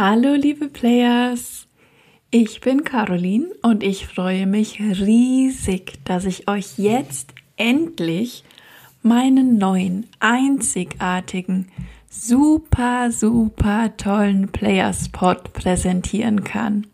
Hallo liebe Players, ich bin Caroline und ich freue mich riesig, dass ich euch jetzt endlich meinen neuen, einzigartigen, super, super tollen Playerspot präsentieren kann.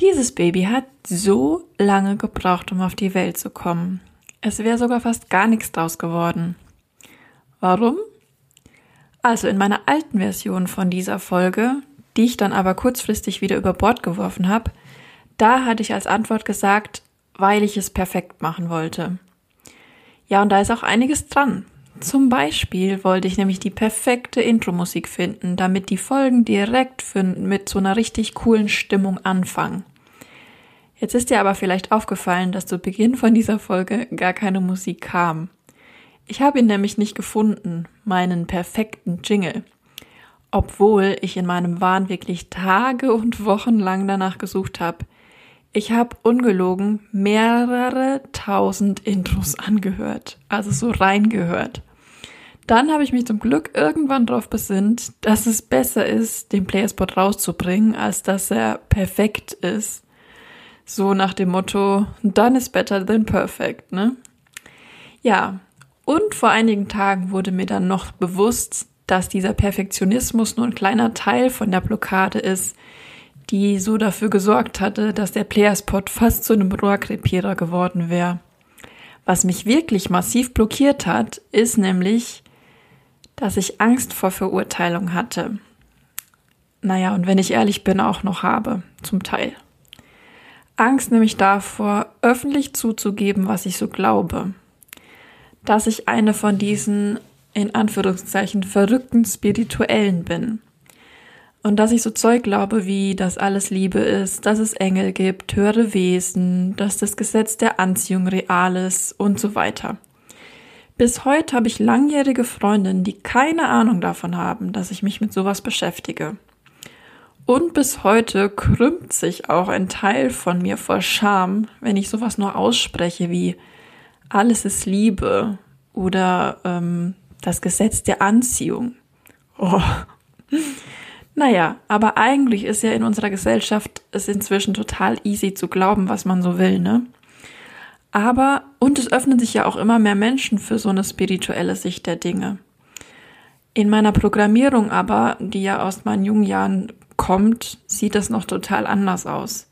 Dieses Baby hat so lange gebraucht, um auf die Welt zu kommen. Es wäre sogar fast gar nichts draus geworden. Warum? Also in meiner alten Version von dieser Folge, die ich dann aber kurzfristig wieder über Bord geworfen habe, da hatte ich als Antwort gesagt, weil ich es perfekt machen wollte. Ja, und da ist auch einiges dran. Zum Beispiel wollte ich nämlich die perfekte Intro-Musik finden, damit die Folgen direkt für, mit so einer richtig coolen Stimmung anfangen. Jetzt ist dir aber vielleicht aufgefallen, dass zu Beginn von dieser Folge gar keine Musik kam. Ich habe ihn nämlich nicht gefunden, meinen perfekten Jingle. Obwohl ich in meinem Wahn wirklich Tage und Wochen lang danach gesucht habe. Ich habe ungelogen mehrere tausend Intros angehört, also so reingehört. Dann habe ich mich zum Glück irgendwann darauf besinnt, dass es besser ist, den Playerspot rauszubringen, als dass er perfekt ist. So nach dem Motto, done is better than perfect, ne? Ja, und vor einigen Tagen wurde mir dann noch bewusst, dass dieser Perfektionismus nur ein kleiner Teil von der Blockade ist, die so dafür gesorgt hatte, dass der Playerspot fast zu einem Rohrkrepierer geworden wäre. Was mich wirklich massiv blockiert hat, ist nämlich, dass ich Angst vor Verurteilung hatte. Naja, und wenn ich ehrlich bin, auch noch habe, zum Teil. Angst nämlich davor, öffentlich zuzugeben, was ich so glaube dass ich eine von diesen in Anführungszeichen verrückten Spirituellen bin. Und dass ich so Zeug glaube, wie, dass alles Liebe ist, dass es Engel gibt, höhere Wesen, dass das Gesetz der Anziehung real ist und so weiter. Bis heute habe ich langjährige Freundinnen, die keine Ahnung davon haben, dass ich mich mit sowas beschäftige. Und bis heute krümmt sich auch ein Teil von mir vor Scham, wenn ich sowas nur ausspreche wie alles ist Liebe oder ähm, das Gesetz der Anziehung. Oh. Naja, aber eigentlich ist ja in unserer Gesellschaft es inzwischen total easy zu glauben, was man so will, ne? Aber, und es öffnen sich ja auch immer mehr Menschen für so eine spirituelle Sicht der Dinge. In meiner Programmierung aber, die ja aus meinen jungen Jahren kommt, sieht das noch total anders aus.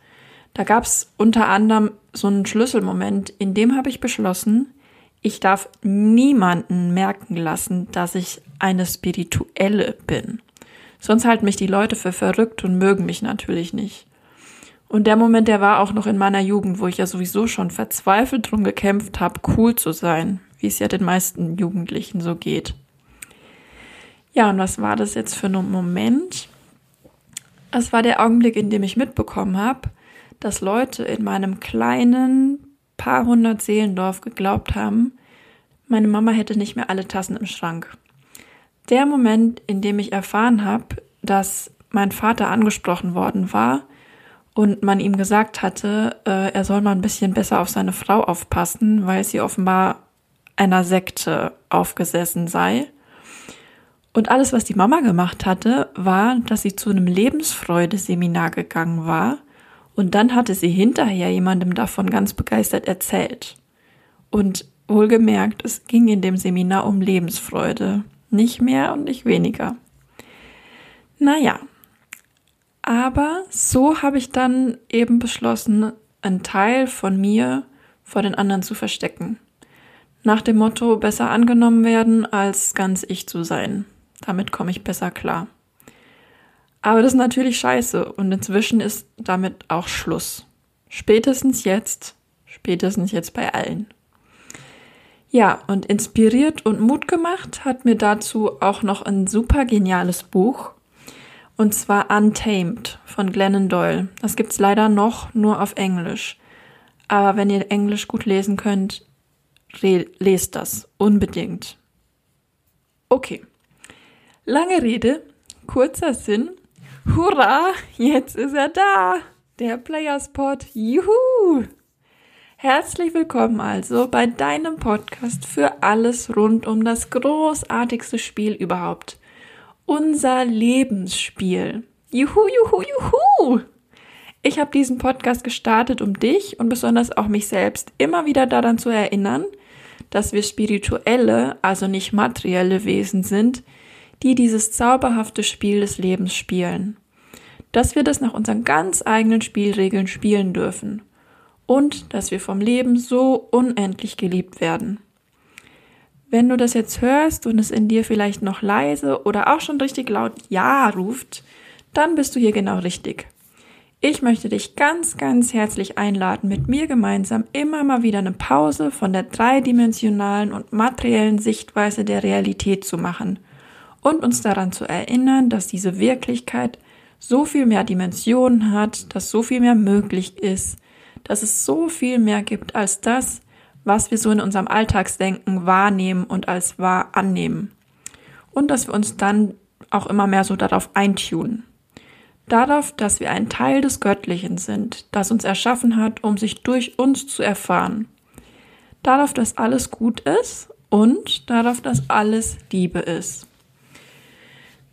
Da gab's unter anderem so einen Schlüsselmoment, in dem habe ich beschlossen, ich darf niemanden merken lassen, dass ich eine Spirituelle bin. Sonst halten mich die Leute für verrückt und mögen mich natürlich nicht. Und der Moment, der war auch noch in meiner Jugend, wo ich ja sowieso schon verzweifelt drum gekämpft habe, cool zu sein, wie es ja den meisten Jugendlichen so geht. Ja, und was war das jetzt für ein Moment? Es war der Augenblick, in dem ich mitbekommen habe, dass Leute in meinem kleinen, paar hundert Seelendorf geglaubt haben, meine Mama hätte nicht mehr alle Tassen im Schrank. Der Moment, in dem ich erfahren habe, dass mein Vater angesprochen worden war und man ihm gesagt hatte, äh, er soll mal ein bisschen besser auf seine Frau aufpassen, weil sie offenbar einer Sekte aufgesessen sei. Und alles, was die Mama gemacht hatte, war, dass sie zu einem Lebensfreude-Seminar gegangen war und dann hatte sie hinterher jemandem davon ganz begeistert erzählt. Und wohlgemerkt, es ging in dem Seminar um Lebensfreude. Nicht mehr und nicht weniger. Naja, aber so habe ich dann eben beschlossen, einen Teil von mir vor den anderen zu verstecken. Nach dem Motto, besser angenommen werden, als ganz ich zu sein. Damit komme ich besser klar. Aber das ist natürlich scheiße und inzwischen ist damit auch Schluss. Spätestens jetzt, spätestens jetzt bei allen. Ja, und inspiriert und Mut gemacht hat mir dazu auch noch ein super geniales Buch. Und zwar Untamed von Glennon Doyle. Das gibt's leider noch nur auf Englisch. Aber wenn ihr Englisch gut lesen könnt, lest das unbedingt. Okay. Lange Rede, kurzer Sinn. Hurra, jetzt ist er da. Der Playerspot. Juhu! Herzlich willkommen also bei deinem Podcast für alles rund um das großartigste Spiel überhaupt. Unser Lebensspiel. Juhu, juhu, juhu! Ich habe diesen Podcast gestartet, um dich und besonders auch mich selbst immer wieder daran zu erinnern, dass wir spirituelle, also nicht materielle Wesen sind, die dieses zauberhafte Spiel des Lebens spielen. Dass wir das nach unseren ganz eigenen Spielregeln spielen dürfen. Und dass wir vom Leben so unendlich geliebt werden. Wenn du das jetzt hörst und es in dir vielleicht noch leise oder auch schon richtig laut Ja ruft, dann bist du hier genau richtig. Ich möchte dich ganz, ganz herzlich einladen, mit mir gemeinsam immer mal wieder eine Pause von der dreidimensionalen und materiellen Sichtweise der Realität zu machen und uns daran zu erinnern, dass diese Wirklichkeit so viel mehr Dimensionen hat, dass so viel mehr möglich ist, dass es so viel mehr gibt als das, was wir so in unserem Alltagsdenken wahrnehmen und als wahr annehmen. Und dass wir uns dann auch immer mehr so darauf eintunen darauf, dass wir ein Teil des Göttlichen sind, das uns erschaffen hat, um sich durch uns zu erfahren. Darauf, dass alles gut ist und darauf, dass alles Liebe ist.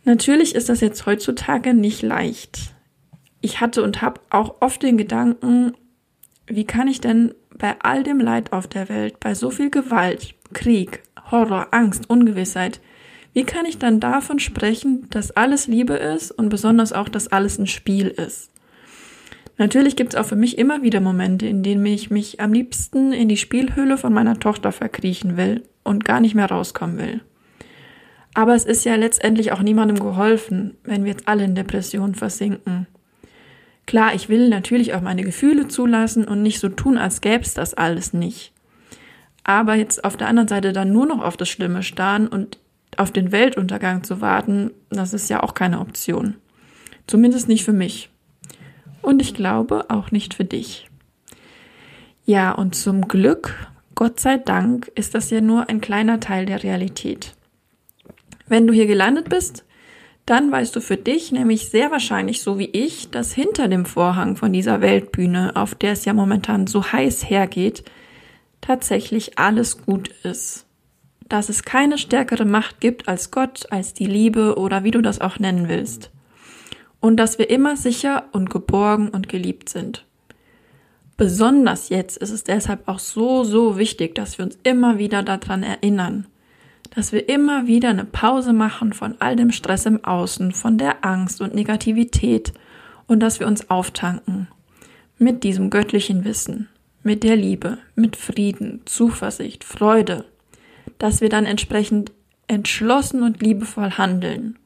Natürlich ist das jetzt heutzutage nicht leicht. Ich hatte und habe auch oft den Gedanken, wie kann ich denn bei all dem Leid auf der Welt, bei so viel Gewalt, Krieg, Horror, Angst, Ungewissheit, wie kann ich dann davon sprechen, dass alles Liebe ist und besonders auch, dass alles ein Spiel ist? Natürlich gibt es auch für mich immer wieder Momente, in denen ich mich am liebsten in die Spielhöhle von meiner Tochter verkriechen will und gar nicht mehr rauskommen will. Aber es ist ja letztendlich auch niemandem geholfen, wenn wir jetzt alle in Depressionen versinken. Klar, ich will natürlich auch meine Gefühle zulassen und nicht so tun, als gäbe es das alles nicht. Aber jetzt auf der anderen Seite dann nur noch auf das Schlimme starren und auf den Weltuntergang zu warten, das ist ja auch keine Option. Zumindest nicht für mich. Und ich glaube auch nicht für dich. Ja, und zum Glück, Gott sei Dank, ist das ja nur ein kleiner Teil der Realität. Wenn du hier gelandet bist, dann weißt du für dich nämlich sehr wahrscheinlich so wie ich, dass hinter dem Vorhang von dieser Weltbühne, auf der es ja momentan so heiß hergeht, tatsächlich alles gut ist dass es keine stärkere Macht gibt als Gott, als die Liebe oder wie du das auch nennen willst. Und dass wir immer sicher und geborgen und geliebt sind. Besonders jetzt ist es deshalb auch so, so wichtig, dass wir uns immer wieder daran erinnern, dass wir immer wieder eine Pause machen von all dem Stress im Außen, von der Angst und Negativität und dass wir uns auftanken mit diesem göttlichen Wissen, mit der Liebe, mit Frieden, Zuversicht, Freude, dass wir dann entsprechend entschlossen und liebevoll handeln,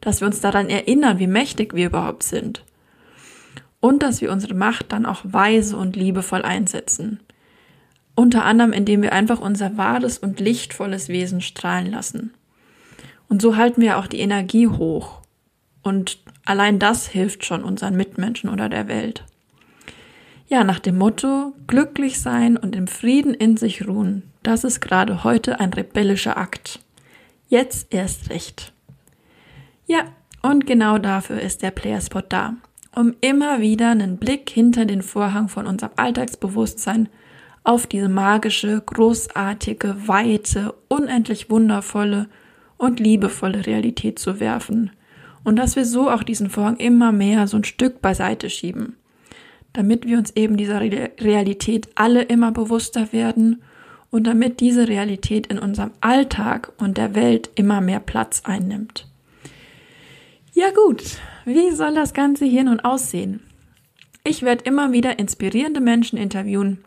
dass wir uns daran erinnern, wie mächtig wir überhaupt sind und dass wir unsere Macht dann auch weise und liebevoll einsetzen. Unter anderem, indem wir einfach unser wahres und lichtvolles Wesen strahlen lassen. Und so halten wir auch die Energie hoch. Und allein das hilft schon unseren Mitmenschen oder der Welt. Ja, nach dem Motto, glücklich sein und im Frieden in sich ruhen, das ist gerade heute ein rebellischer Akt. Jetzt erst recht. Ja, und genau dafür ist der Playerspot da. Um immer wieder einen Blick hinter den Vorhang von unserem Alltagsbewusstsein auf diese magische, großartige, weite, unendlich wundervolle und liebevolle Realität zu werfen. Und dass wir so auch diesen Vorhang immer mehr so ein Stück beiseite schieben. Damit wir uns eben dieser Realität alle immer bewusster werden und damit diese Realität in unserem Alltag und der Welt immer mehr Platz einnimmt. Ja gut, wie soll das Ganze hier nun aussehen? Ich werde immer wieder inspirierende Menschen interviewen,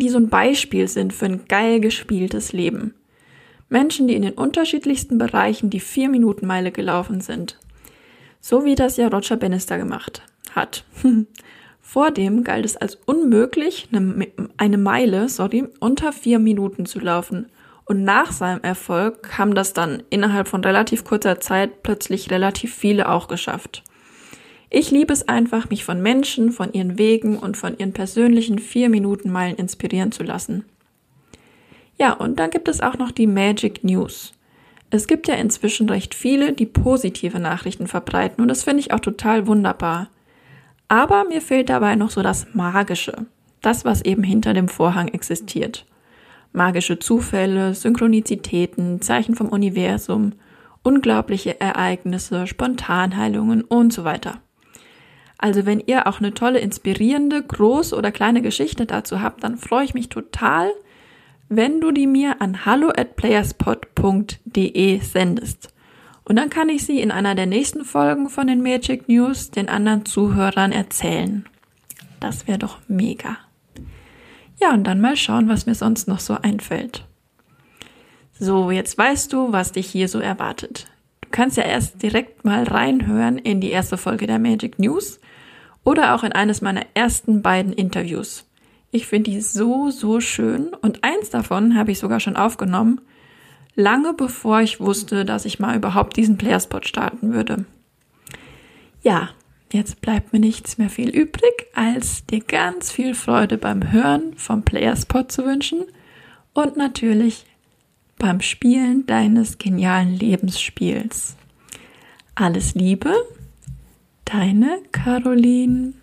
die so ein Beispiel sind für ein geil gespieltes Leben. Menschen, die in den unterschiedlichsten Bereichen die Vier-Minuten-Meile gelaufen sind. So wie das ja Roger Bannister gemacht hat. Vordem galt es als unmöglich, eine Meile, sorry, unter vier Minuten zu laufen. Und nach seinem Erfolg haben das dann innerhalb von relativ kurzer Zeit plötzlich relativ viele auch geschafft. Ich liebe es einfach, mich von Menschen, von ihren Wegen und von ihren persönlichen vier Minuten Meilen inspirieren zu lassen. Ja, und dann gibt es auch noch die Magic News. Es gibt ja inzwischen recht viele, die positive Nachrichten verbreiten und das finde ich auch total wunderbar. Aber mir fehlt dabei noch so das Magische, das, was eben hinter dem Vorhang existiert. Magische Zufälle, Synchronizitäten, Zeichen vom Universum unglaubliche Ereignisse, Spontanheilungen und so weiter. Also wenn ihr auch eine tolle, inspirierende, groß oder kleine Geschichte dazu habt, dann freue ich mich total, wenn du die mir an hallo at playerspot.de sendest. Und dann kann ich sie in einer der nächsten Folgen von den Magic News den anderen Zuhörern erzählen. Das wäre doch mega. Ja, und dann mal schauen, was mir sonst noch so einfällt. So, jetzt weißt du, was dich hier so erwartet. Du kannst ja erst direkt mal reinhören in die erste Folge der Magic News oder auch in eines meiner ersten beiden Interviews. Ich finde die so, so schön und eins davon habe ich sogar schon aufgenommen, lange bevor ich wusste, dass ich mal überhaupt diesen Playerspot starten würde. Ja, jetzt bleibt mir nichts mehr viel übrig, als dir ganz viel Freude beim Hören vom Playerspot zu wünschen und natürlich beim Spielen deines genialen Lebensspiels. Alles Liebe, deine Caroline.